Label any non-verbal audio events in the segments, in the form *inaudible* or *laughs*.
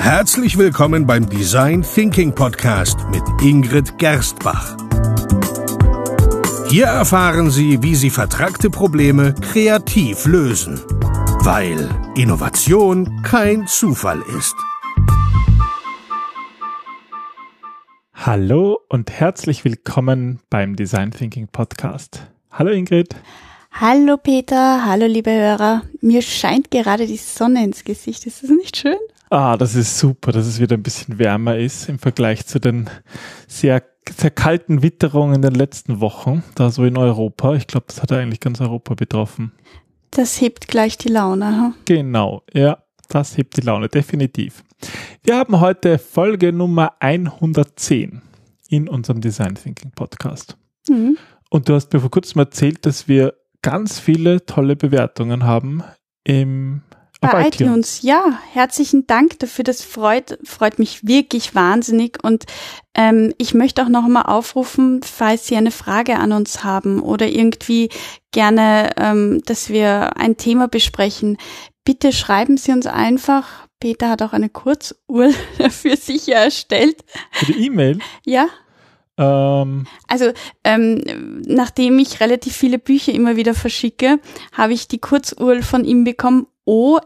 Herzlich willkommen beim Design Thinking Podcast mit Ingrid Gerstbach. Hier erfahren Sie, wie Sie vertragte Probleme kreativ lösen, weil Innovation kein Zufall ist. Hallo und herzlich willkommen beim Design Thinking Podcast. Hallo Ingrid. Hallo Peter, hallo liebe Hörer. Mir scheint gerade die Sonne ins Gesicht. Ist das nicht schön? Ah, das ist super, dass es wieder ein bisschen wärmer ist im Vergleich zu den sehr, sehr kalten Witterungen in den letzten Wochen, da so in Europa. Ich glaube, das hat eigentlich ganz Europa betroffen. Das hebt gleich die Laune. Hm? Genau, ja, das hebt die Laune, definitiv. Wir haben heute Folge Nummer 110 in unserem Design Thinking Podcast. Mhm. Und du hast mir vor kurzem erzählt, dass wir ganz viele tolle Bewertungen haben im bei iTunes. iTunes. Ja, herzlichen Dank dafür. Das freut, freut mich wirklich wahnsinnig. Und ähm, ich möchte auch noch mal aufrufen, falls Sie eine Frage an uns haben oder irgendwie gerne, ähm, dass wir ein Thema besprechen. Bitte schreiben Sie uns einfach. Peter hat auch eine Kurzuhr *laughs* für sich erstellt. Für die E-Mail? Ja. Ähm. Also ähm, nachdem ich relativ viele Bücher immer wieder verschicke, habe ich die Kurzurl von ihm bekommen, o.gdt.li,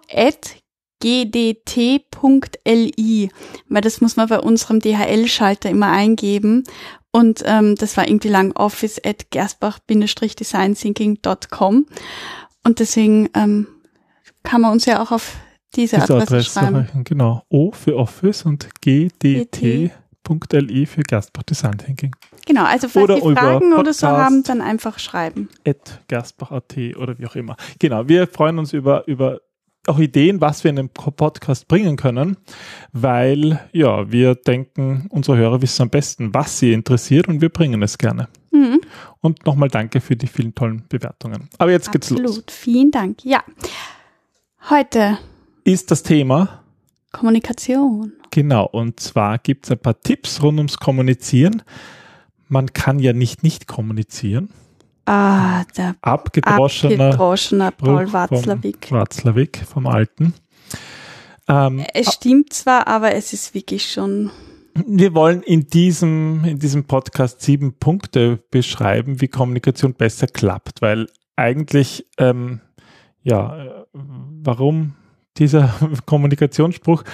weil das muss man bei unserem DHL-Schalter immer eingeben. Und ähm, das war irgendwie lang office at gersbach-designthinking.com. Und deswegen ähm, kann man uns ja auch auf diese, diese Adresse, Adresse schreiben. Genau. O für Office und GDT. .li für Gerstbach Design Thinking. Genau, also falls oder Sie Fragen oder so haben, dann einfach schreiben. At gerstbach.at oder wie auch immer. Genau, wir freuen uns über, über auch Ideen, was wir in den Podcast bringen können, weil ja, wir denken, unsere Hörer wissen am besten, was sie interessiert und wir bringen es gerne. Mhm. Und nochmal danke für die vielen tollen Bewertungen. Aber jetzt geht's Absolut. los. Absolut, vielen Dank. Ja, heute ist das Thema Kommunikation. Genau, und zwar gibt es ein paar Tipps rund ums Kommunizieren. Man kann ja nicht nicht kommunizieren. Ah, der abgedroschener, abgedroschener Paul Watzlawick. Watzlawick vom Alten. Ähm, es stimmt zwar, aber es ist wirklich schon. Wir wollen in diesem, in diesem Podcast sieben Punkte beschreiben, wie Kommunikation besser klappt, weil eigentlich, ähm, ja, äh, warum dieser *laughs* Kommunikationsspruch,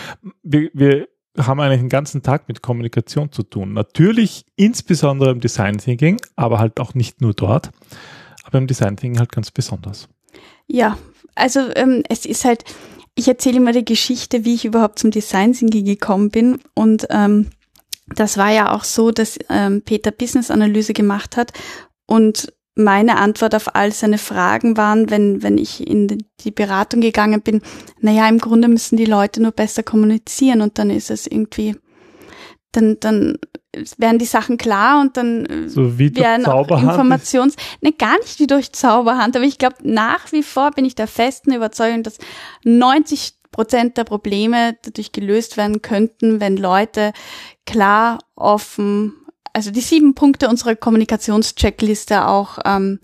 wir, wir haben eigentlich den ganzen Tag mit Kommunikation zu tun. Natürlich insbesondere im Design Thinking, aber halt auch nicht nur dort, aber im Design Thinking halt ganz besonders. Ja, also ähm, es ist halt, ich erzähle immer die Geschichte, wie ich überhaupt zum Design Thinking gekommen bin und ähm, das war ja auch so, dass ähm, Peter Business Analyse gemacht hat und meine Antwort auf all seine Fragen waren, wenn, wenn ich in die Beratung gegangen bin, naja, im Grunde müssen die Leute nur besser kommunizieren und dann ist es irgendwie, dann, dann werden die Sachen klar und dann äh, so wie werden auch Informations, ne, gar nicht wie durch Zauberhand, aber ich glaube, nach wie vor bin ich der festen Überzeugung, dass 90 Prozent der Probleme dadurch gelöst werden könnten, wenn Leute klar, offen, also die sieben Punkte unserer Kommunikationscheckliste auch ähm,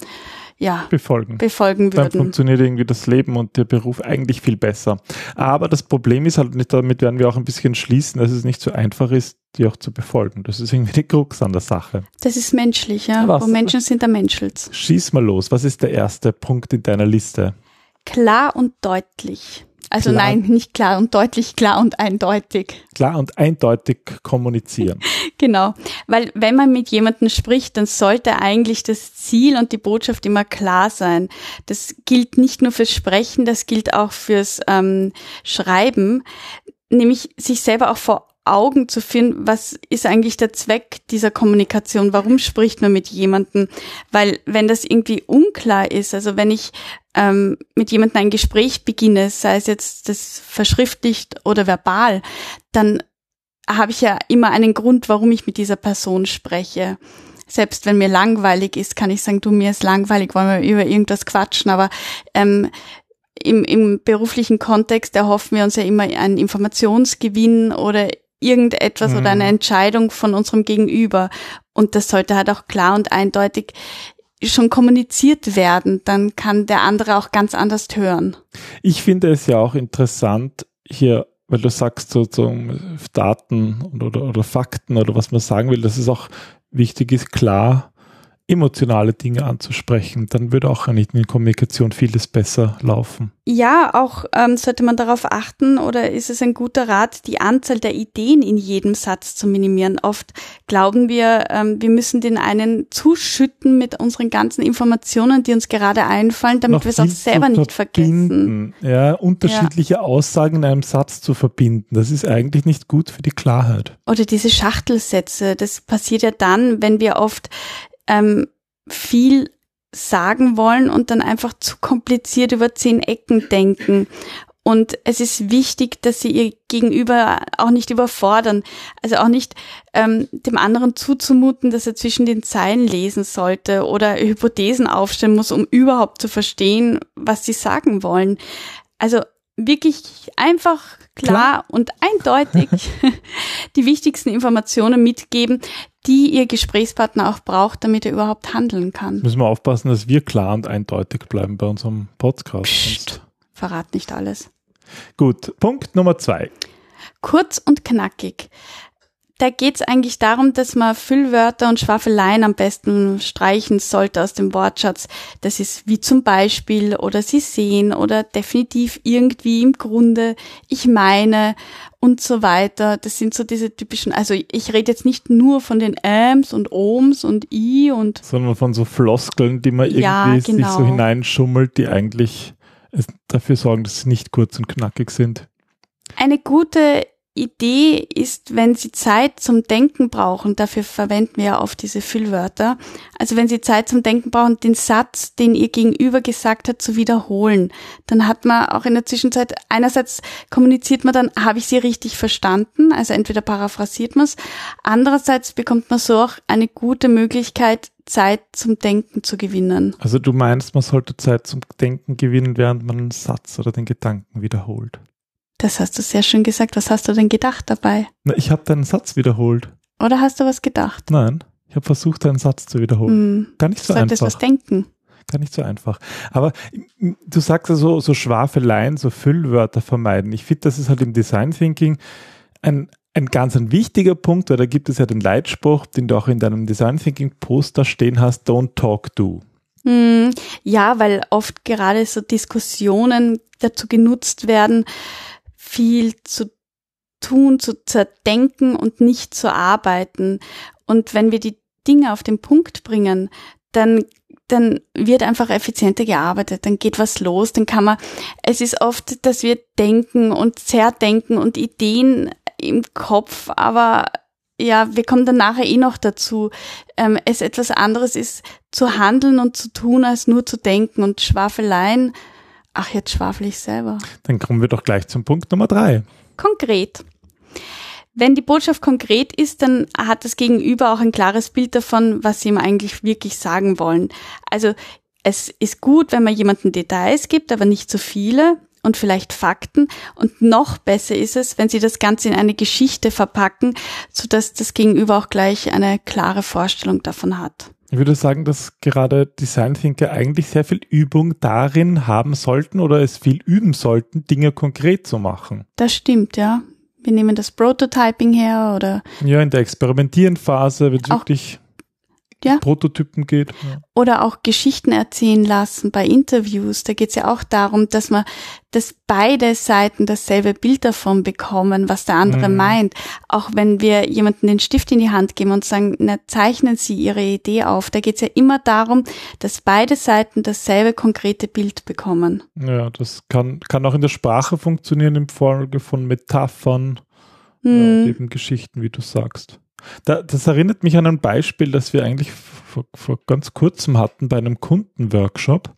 ja, befolgen. befolgen würden. Dann funktioniert irgendwie das Leben und der Beruf eigentlich viel besser. Aber das Problem ist halt nicht, damit werden wir auch ein bisschen schließen, dass es nicht so einfach ist, die auch zu befolgen. Das ist irgendwie die Krux an der Sache. Das ist menschlich, ja. Was? Wo Menschen sind, da menschelt. Schieß mal los. Was ist der erste Punkt in deiner Liste? Klar und deutlich. Also klar. nein, nicht klar und deutlich, klar und eindeutig. Klar und eindeutig kommunizieren. *laughs* genau, weil wenn man mit jemandem spricht, dann sollte eigentlich das Ziel und die Botschaft immer klar sein. Das gilt nicht nur fürs Sprechen, das gilt auch fürs ähm, Schreiben, nämlich sich selber auch vor Augen zu finden, was ist eigentlich der Zweck dieser Kommunikation? Warum spricht man mit jemandem? Weil wenn das irgendwie unklar ist, also wenn ich ähm, mit jemandem ein Gespräch beginne, sei es jetzt das verschriftlicht oder verbal, dann habe ich ja immer einen Grund, warum ich mit dieser Person spreche. Selbst wenn mir langweilig ist, kann ich sagen, du, mir ist langweilig, wollen wir über irgendwas quatschen, aber ähm, im, im beruflichen Kontext erhoffen wir uns ja immer einen Informationsgewinn oder irgendetwas mhm. oder eine mhm. Entscheidung von unserem Gegenüber. Und das sollte halt auch klar und eindeutig schon kommuniziert werden. Dann kann der andere auch ganz anders hören. Ich finde es ja auch interessant, hier weil du sagst, so, so Daten oder, oder Fakten oder was man sagen will, dass es auch wichtig ist, klar emotionale Dinge anzusprechen, dann würde auch in Kommunikation vieles besser laufen. Ja, auch ähm, sollte man darauf achten oder ist es ein guter Rat, die Anzahl der Ideen in jedem Satz zu minimieren. Oft glauben wir, ähm, wir müssen den einen zuschütten mit unseren ganzen Informationen, die uns gerade einfallen, damit wir es auch selber nicht vergessen. Ja, unterschiedliche ja. Aussagen in einem Satz zu verbinden, das ist eigentlich nicht gut für die Klarheit. Oder diese Schachtelsätze, das passiert ja dann, wenn wir oft ähm, viel sagen wollen und dann einfach zu kompliziert über zehn Ecken denken. Und es ist wichtig, dass sie ihr Gegenüber auch nicht überfordern. Also auch nicht ähm, dem anderen zuzumuten, dass er zwischen den Zeilen lesen sollte oder Hypothesen aufstellen muss, um überhaupt zu verstehen, was sie sagen wollen. Also wirklich einfach klar, klar. und eindeutig *laughs* die wichtigsten Informationen mitgeben, die Ihr Gesprächspartner auch braucht, damit er überhaupt handeln kann. Müssen wir aufpassen, dass wir klar und eindeutig bleiben bei unserem Podcast. Psst, verrat nicht alles. Gut, Punkt Nummer zwei. Kurz und knackig da geht es eigentlich darum, dass man Füllwörter und Schwafeleien am besten streichen sollte aus dem Wortschatz. Das ist wie zum Beispiel oder Sie sehen oder definitiv irgendwie im Grunde, ich meine und so weiter. Das sind so diese typischen, also ich rede jetzt nicht nur von den Äms und Ohms und I und. Sondern von so Floskeln, die man irgendwie ja, genau. sich so genau. hineinschummelt, die eigentlich dafür sorgen, dass sie nicht kurz und knackig sind. Eine gute Idee ist, wenn Sie Zeit zum Denken brauchen, dafür verwenden wir ja oft diese Füllwörter, also wenn Sie Zeit zum Denken brauchen, den Satz, den Ihr Gegenüber gesagt hat, zu wiederholen, dann hat man auch in der Zwischenzeit, einerseits kommuniziert man dann, habe ich Sie richtig verstanden, also entweder paraphrasiert man es, andererseits bekommt man so auch eine gute Möglichkeit, Zeit zum Denken zu gewinnen. Also du meinst, man sollte Zeit zum Denken gewinnen, während man einen Satz oder den Gedanken wiederholt. Das hast du sehr schön gesagt. Was hast du denn gedacht dabei? Na, ich habe deinen Satz wiederholt. Oder hast du was gedacht? Nein, ich habe versucht, deinen Satz zu wiederholen. Mm, Gar nicht so einfach. Du was denken. Gar nicht so einfach. Aber du sagst ja so, so Schwafeleien, so Füllwörter vermeiden. Ich finde, das ist halt im Design Thinking ein, ein ganz ein wichtiger Punkt, weil da gibt es ja den Leitspruch, den du auch in deinem Design Thinking Poster stehen hast, don't talk, do. Ja, weil oft gerade so Diskussionen dazu genutzt werden, viel zu tun, zu zerdenken und nicht zu arbeiten. Und wenn wir die Dinge auf den Punkt bringen, dann dann wird einfach effizienter gearbeitet, dann geht was los, dann kann man, es ist oft, dass wir denken und zerdenken und Ideen im Kopf, aber ja, wir kommen dann nachher eh noch dazu. Ähm, es etwas anderes ist zu handeln und zu tun, als nur zu denken und Schwafeleien Ach, jetzt schwafel ich selber. Dann kommen wir doch gleich zum Punkt Nummer drei. Konkret. Wenn die Botschaft konkret ist, dann hat das Gegenüber auch ein klares Bild davon, was sie ihm eigentlich wirklich sagen wollen. Also es ist gut, wenn man jemanden Details gibt, aber nicht zu viele und vielleicht Fakten. Und noch besser ist es, wenn sie das Ganze in eine Geschichte verpacken, sodass das Gegenüber auch gleich eine klare Vorstellung davon hat. Ich würde sagen, dass gerade Design Thinker eigentlich sehr viel Übung darin haben sollten oder es viel üben sollten, Dinge konkret zu machen. Das stimmt, ja. Wir nehmen das Prototyping her oder. Ja, in der Experimentierenphase, wenn es wirklich ja. Prototypen geht. Ja. Oder auch Geschichten erzählen lassen bei Interviews. Da geht es ja auch darum, dass man, dass beide Seiten dasselbe Bild davon bekommen, was der andere mhm. meint. Auch wenn wir jemanden den Stift in die Hand geben und sagen, na, zeichnen Sie Ihre Idee auf. Da geht es ja immer darum, dass beide Seiten dasselbe konkrete Bild bekommen. Ja, das kann, kann auch in der Sprache funktionieren im Folge von Metaphern, mhm. ja, eben Geschichten, wie du sagst. Da, das erinnert mich an ein Beispiel, das wir eigentlich vor, vor ganz kurzem hatten bei einem Kundenworkshop.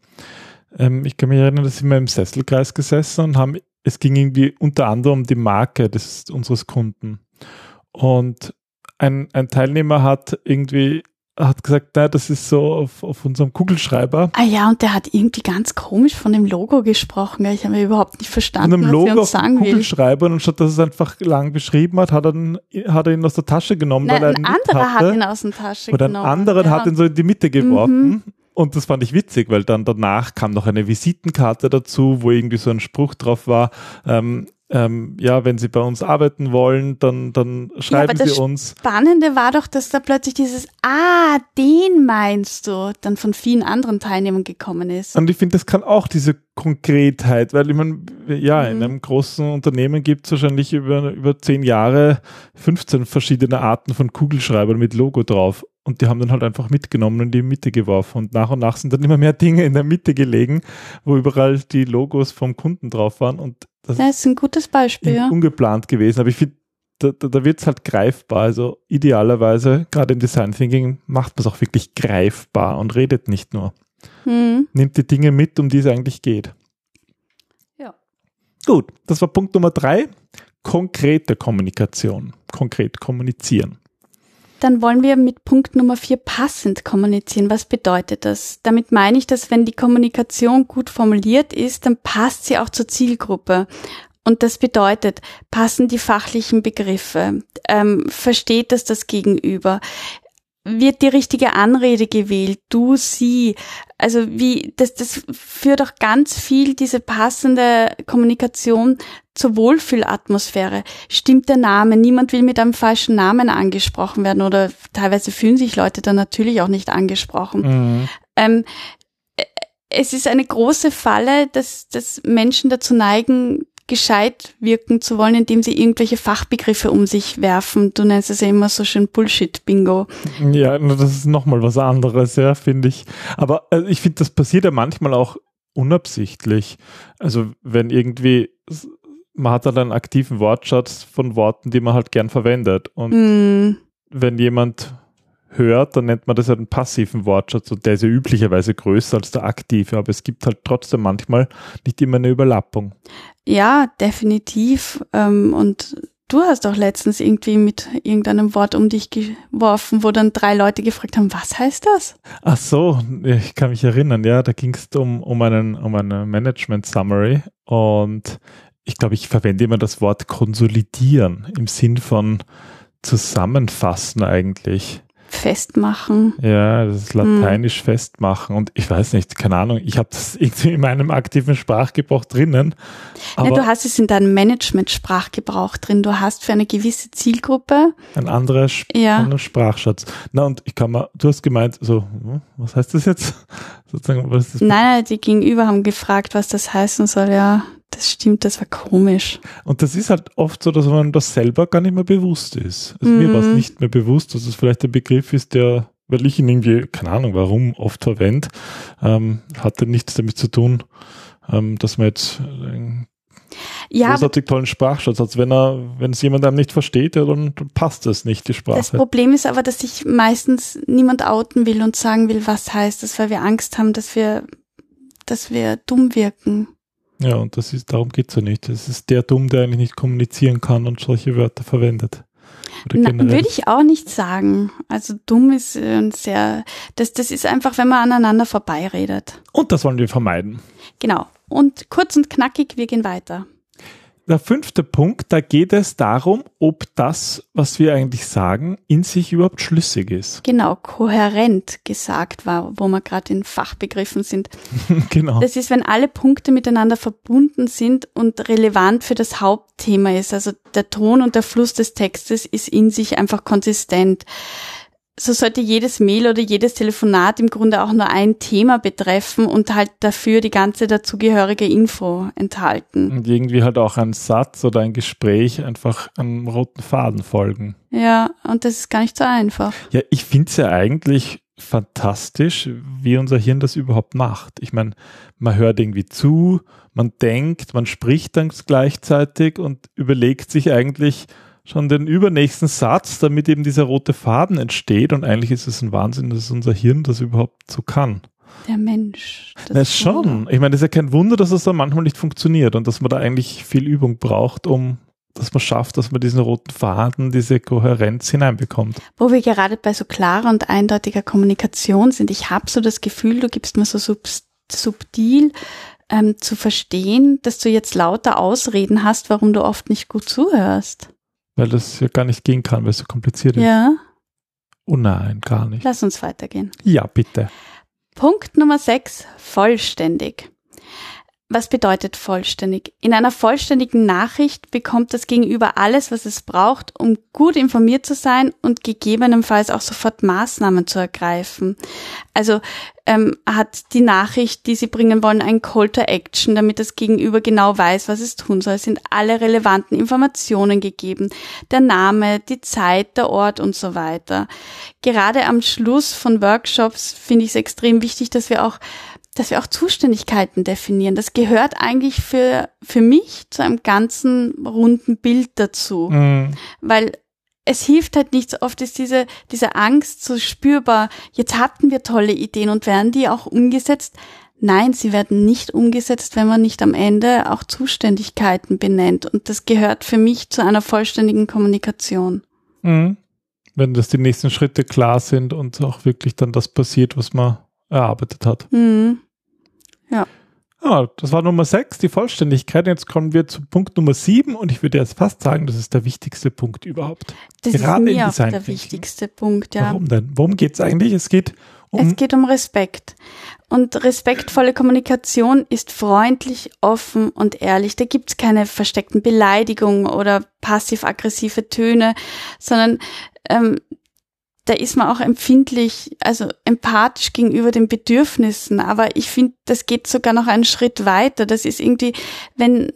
Ähm, ich kann mich erinnern, dass wir im Sesselkreis gesessen und haben, es ging irgendwie unter anderem um die Marke des, unseres Kunden. Und ein, ein Teilnehmer hat irgendwie hat gesagt, na, das ist so auf, auf unserem Kugelschreiber. Ah ja, und der hat irgendwie ganz komisch von dem Logo gesprochen. Ich habe überhaupt nicht verstanden, von dem Logo was er uns sagen auf Kugelschreiber will. und statt dass es einfach lang beschrieben hat, hat er, ihn, hat er ihn aus der Tasche genommen. Nein, weil ein anderer hat ihn aus der Tasche oder genommen. Oder ein anderer ja. hat ihn so in die Mitte geworfen. Mhm. Und das fand ich witzig, weil dann danach kam noch eine Visitenkarte dazu, wo irgendwie so ein Spruch drauf war. Ähm, ähm, ja, wenn Sie bei uns arbeiten wollen, dann, dann schreiben ja, Sie uns. Spannende war doch, dass da plötzlich dieses, ah, den meinst du, dann von vielen anderen Teilnehmern gekommen ist. Und ich finde, das kann auch diese Konkretheit, weil ich meine, ja, mhm. in einem großen Unternehmen gibt es wahrscheinlich über, über zehn Jahre 15 verschiedene Arten von Kugelschreibern mit Logo drauf. Und die haben dann halt einfach mitgenommen und in die Mitte geworfen. Und nach und nach sind dann immer mehr Dinge in der Mitte gelegen, wo überall die Logos vom Kunden drauf waren. Und das, das ist ein gutes Beispiel, ja. Ungeplant gewesen. Aber ich finde, da, da, da wird es halt greifbar. Also idealerweise, gerade im Design Thinking, macht man es auch wirklich greifbar und redet nicht nur. Hm. Nimmt die Dinge mit, um die es eigentlich geht. Ja. Gut, das war Punkt Nummer drei. Konkrete Kommunikation. Konkret kommunizieren. Dann wollen wir mit Punkt Nummer vier passend kommunizieren. Was bedeutet das? Damit meine ich, dass wenn die Kommunikation gut formuliert ist, dann passt sie auch zur Zielgruppe. Und das bedeutet, passen die fachlichen Begriffe, ähm, versteht das das Gegenüber, wird die richtige Anrede gewählt, du, sie. Also wie, das, das führt auch ganz viel diese passende Kommunikation zur Wohlfühlatmosphäre. Stimmt der Name? Niemand will mit einem falschen Namen angesprochen werden oder teilweise fühlen sich Leute dann natürlich auch nicht angesprochen. Mhm. Ähm, es ist eine große Falle, dass, dass Menschen dazu neigen, gescheit wirken zu wollen, indem sie irgendwelche Fachbegriffe um sich werfen. Du nennst es ja immer so schön Bullshit-Bingo. Ja, das ist nochmal was anderes, ja, finde ich. Aber äh, ich finde, das passiert ja manchmal auch unabsichtlich. Also wenn irgendwie, man hat halt einen aktiven Wortschatz von Worten, die man halt gern verwendet. Und mm. wenn jemand hört, dann nennt man das ja einen passiven Wortschatz und der ist ja üblicherweise größer als der aktive, aber es gibt halt trotzdem manchmal nicht immer eine Überlappung. Ja, definitiv. Ähm, und du hast auch letztens irgendwie mit irgendeinem Wort um dich geworfen, wo dann drei Leute gefragt haben, was heißt das? Ach so, ich kann mich erinnern, ja, da ging es um, um, einen, um eine Management Summary und ich glaube, ich verwende immer das Wort konsolidieren im Sinn von zusammenfassen eigentlich festmachen. Ja, das ist lateinisch hm. festmachen und ich weiß nicht, keine Ahnung, ich habe das *laughs* irgendwie in meinem aktiven Sprachgebrauch drinnen. Aber ja, du hast es in deinem Management-Sprachgebrauch drin. Du hast für eine gewisse Zielgruppe ein anderer ja. Sprachschatz. Na und ich kann mal, du hast gemeint, so, hm, was heißt das jetzt? *laughs* Sozusagen, was ist das? Nein, die Gegenüber haben gefragt, was das heißen soll, ja. Das stimmt, das war komisch. Und das ist halt oft so, dass man das selber gar nicht mehr bewusst ist. Also mhm. Mir war es nicht mehr bewusst, dass es vielleicht ein Begriff ist, der, weil ich ihn irgendwie, keine Ahnung warum, oft verwende, ähm, hatte nichts damit zu tun, ähm, dass man jetzt einen ja, großartig tollen Sprachschatz hat. Wenn er, wenn es jemand einem nicht versteht, ja, dann, passt das nicht, die Sprache. Das Problem ist aber, dass sich meistens niemand outen will und sagen will, was heißt das, weil wir Angst haben, dass wir, dass wir dumm wirken. Ja, und das ist, darum geht's ja nicht. Es ist der Dumm, der eigentlich nicht kommunizieren kann und solche Wörter verwendet. Würde ich auch nicht sagen. Also dumm ist äh, sehr, das, das ist einfach, wenn man aneinander vorbeiredet. Und das wollen wir vermeiden. Genau. Und kurz und knackig, wir gehen weiter der fünfte Punkt, da geht es darum, ob das, was wir eigentlich sagen, in sich überhaupt schlüssig ist. Genau, kohärent gesagt war, wo wir gerade in Fachbegriffen sind. *laughs* genau. Das ist, wenn alle Punkte miteinander verbunden sind und relevant für das Hauptthema ist. Also der Ton und der Fluss des Textes ist in sich einfach konsistent so sollte jedes Mail oder jedes Telefonat im Grunde auch nur ein Thema betreffen und halt dafür die ganze dazugehörige Info enthalten. Und irgendwie halt auch ein Satz oder ein Gespräch einfach einem roten Faden folgen. Ja, und das ist gar nicht so einfach. Ja, ich finde es ja eigentlich fantastisch, wie unser Hirn das überhaupt macht. Ich meine, man hört irgendwie zu, man denkt, man spricht dann gleichzeitig und überlegt sich eigentlich, schon den übernächsten Satz, damit eben dieser rote Faden entsteht. Und eigentlich ist es ein Wahnsinn, dass unser Hirn das überhaupt so kann. Der Mensch. Das Na, schon. Ich meine, es ist ja kein Wunder, dass es da manchmal nicht funktioniert und dass man da eigentlich viel Übung braucht, um dass man schafft, dass man diesen roten Faden, diese Kohärenz hineinbekommt. Wo wir gerade bei so klarer und eindeutiger Kommunikation sind. Ich habe so das Gefühl, du gibst mir so sub subtil ähm, zu verstehen, dass du jetzt lauter Ausreden hast, warum du oft nicht gut zuhörst. Weil das ja gar nicht gehen kann, weil es so kompliziert ist. Ja. Oh nein, gar nicht. Lass uns weitergehen. Ja, bitte. Punkt Nummer 6, vollständig. Was bedeutet vollständig? In einer vollständigen Nachricht bekommt das Gegenüber alles, was es braucht, um gut informiert zu sein und gegebenenfalls auch sofort Maßnahmen zu ergreifen. Also ähm, hat die Nachricht, die Sie bringen wollen, ein Call to Action, damit das Gegenüber genau weiß, was es tun soll. Es sind alle relevanten Informationen gegeben. Der Name, die Zeit, der Ort und so weiter. Gerade am Schluss von Workshops finde ich es extrem wichtig, dass wir auch dass wir auch Zuständigkeiten definieren. Das gehört eigentlich für, für mich zu einem ganzen runden Bild dazu. Mhm. Weil es hilft halt nichts. Oft ist diese, diese Angst so spürbar. Jetzt hatten wir tolle Ideen und werden die auch umgesetzt? Nein, sie werden nicht umgesetzt, wenn man nicht am Ende auch Zuständigkeiten benennt. Und das gehört für mich zu einer vollständigen Kommunikation. Mhm. Wenn das die nächsten Schritte klar sind und auch wirklich dann das passiert, was man erarbeitet hat. Mhm. Ja. Ah, das war Nummer 6, die Vollständigkeit. Jetzt kommen wir zu Punkt Nummer 7 und ich würde jetzt fast sagen, das ist der wichtigste Punkt überhaupt. Das Gerade ist mir auch der wichtigste Punkt, ja. Warum denn? Worum geht es eigentlich? Es geht um. Es geht um Respekt. Und respektvolle Kommunikation ist freundlich, offen und ehrlich. Da gibt's keine versteckten Beleidigungen oder passiv-aggressive Töne, sondern ähm, da ist man auch empfindlich, also empathisch gegenüber den Bedürfnissen. Aber ich finde, das geht sogar noch einen Schritt weiter. Das ist irgendwie, wenn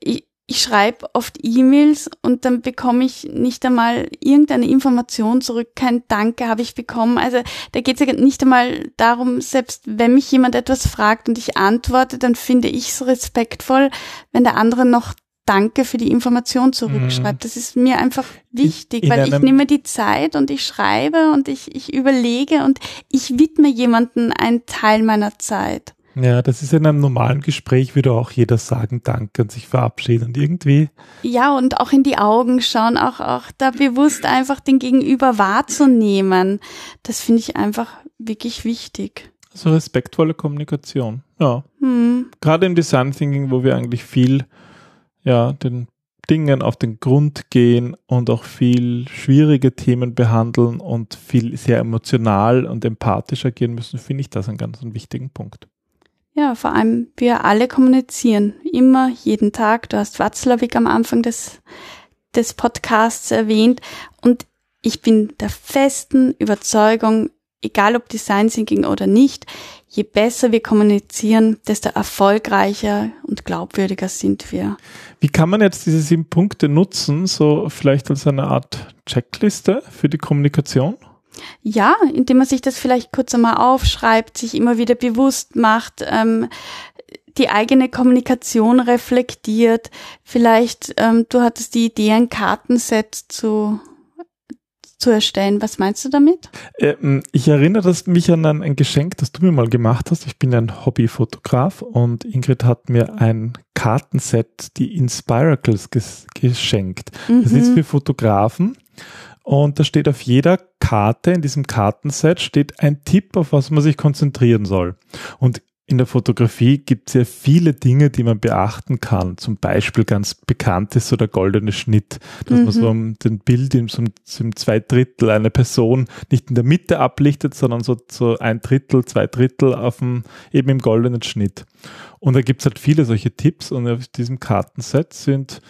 ich, ich schreibe oft E-Mails und dann bekomme ich nicht einmal irgendeine Information zurück. Kein Danke habe ich bekommen. Also da geht es ja nicht einmal darum, selbst wenn mich jemand etwas fragt und ich antworte, dann finde ich es respektvoll, wenn der andere noch Danke für die Information zurückschreibt. Mhm. Das ist mir einfach wichtig, in, in weil ich nehme die Zeit und ich schreibe und ich, ich überlege und ich widme jemanden einen Teil meiner Zeit. Ja, das ist in einem normalen Gespräch, würde auch jeder sagen Danke und sich verabschieden und irgendwie. Ja, und auch in die Augen schauen, auch, auch da bewusst einfach den Gegenüber wahrzunehmen. Das finde ich einfach wirklich wichtig. Also respektvolle Kommunikation. Ja. Hm. Gerade im Design Thinking, wo wir eigentlich viel ja, den Dingen auf den Grund gehen und auch viel schwierige Themen behandeln und viel sehr emotional und empathisch agieren müssen, finde ich das einen ganz wichtigen Punkt. Ja, vor allem wir alle kommunizieren. Immer, jeden Tag. Du hast Watzlawick am Anfang des, des Podcasts erwähnt. Und ich bin der festen Überzeugung, egal ob Design Thinking oder nicht, je besser wir kommunizieren, desto erfolgreicher und glaubwürdiger sind wir. Wie kann man jetzt diese sieben Punkte nutzen, so vielleicht als eine Art Checkliste für die Kommunikation? Ja, indem man sich das vielleicht kurz einmal aufschreibt, sich immer wieder bewusst macht, ähm, die eigene Kommunikation reflektiert. Vielleicht, ähm, du hattest die Idee, ein Kartenset zu zu erstellen. Was meinst du damit? Ähm, ich erinnere mich an ein, ein, Geschenk, das du mir mal gemacht hast. Ich bin ein Hobbyfotograf und Ingrid hat mir ein Kartenset, die Inspiracles, ges geschenkt. Mhm. Das ist für Fotografen. Und da steht auf jeder Karte in diesem Kartenset steht ein Tipp, auf was man sich konzentrieren soll. Und in der Fotografie gibt es ja viele Dinge, die man beachten kann. Zum Beispiel ganz bekannt ist so der goldene Schnitt, dass mhm. man so um den Bild in so, einem zwei Drittel eine Person nicht in der Mitte ablichtet, sondern so, so ein Drittel, zwei Drittel auf dem, eben im goldenen Schnitt. Und da gibt es halt viele solche Tipps und auf diesem Kartenset sind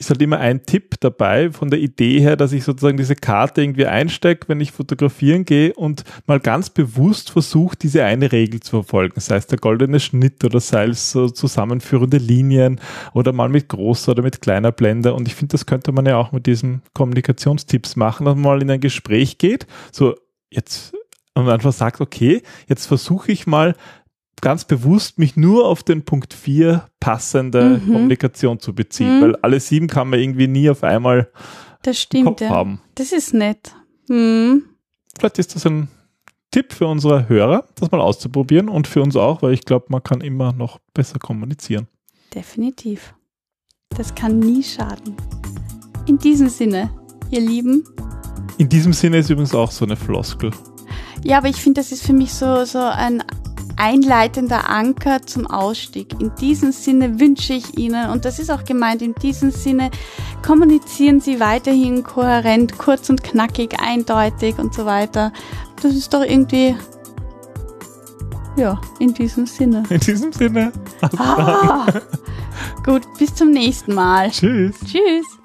ist halt immer ein Tipp dabei von der Idee her, dass ich sozusagen diese Karte irgendwie einstecke, wenn ich fotografieren gehe und mal ganz bewusst versuche, diese eine Regel zu verfolgen. Sei es der goldene Schnitt oder sei es so zusammenführende Linien oder mal mit großer oder mit kleiner Blende. Und ich finde, das könnte man ja auch mit diesen Kommunikationstipps machen, dass man mal in ein Gespräch geht, so jetzt und einfach sagt, okay, jetzt versuche ich mal ganz bewusst mich nur auf den Punkt 4 passende mhm. Kommunikation zu beziehen, mhm. weil alle sieben kann man irgendwie nie auf einmal das stimmt, Kopf ja. haben. Das ist nett. Mhm. Vielleicht ist das ein Tipp für unsere Hörer, das mal auszuprobieren und für uns auch, weil ich glaube, man kann immer noch besser kommunizieren. Definitiv. Das kann nie schaden. In diesem Sinne, ihr Lieben. In diesem Sinne ist übrigens auch so eine Floskel. Ja, aber ich finde, das ist für mich so, so ein einleitender Anker zum Ausstieg. In diesem Sinne wünsche ich Ihnen, und das ist auch gemeint, in diesem Sinne kommunizieren Sie weiterhin kohärent, kurz und knackig, eindeutig und so weiter. Das ist doch irgendwie, Ja, in diesem Sinne. *laughs* In diesem Sinne. Ah, gut, bis zum nächsten Mal. Tschüss. Tschüss.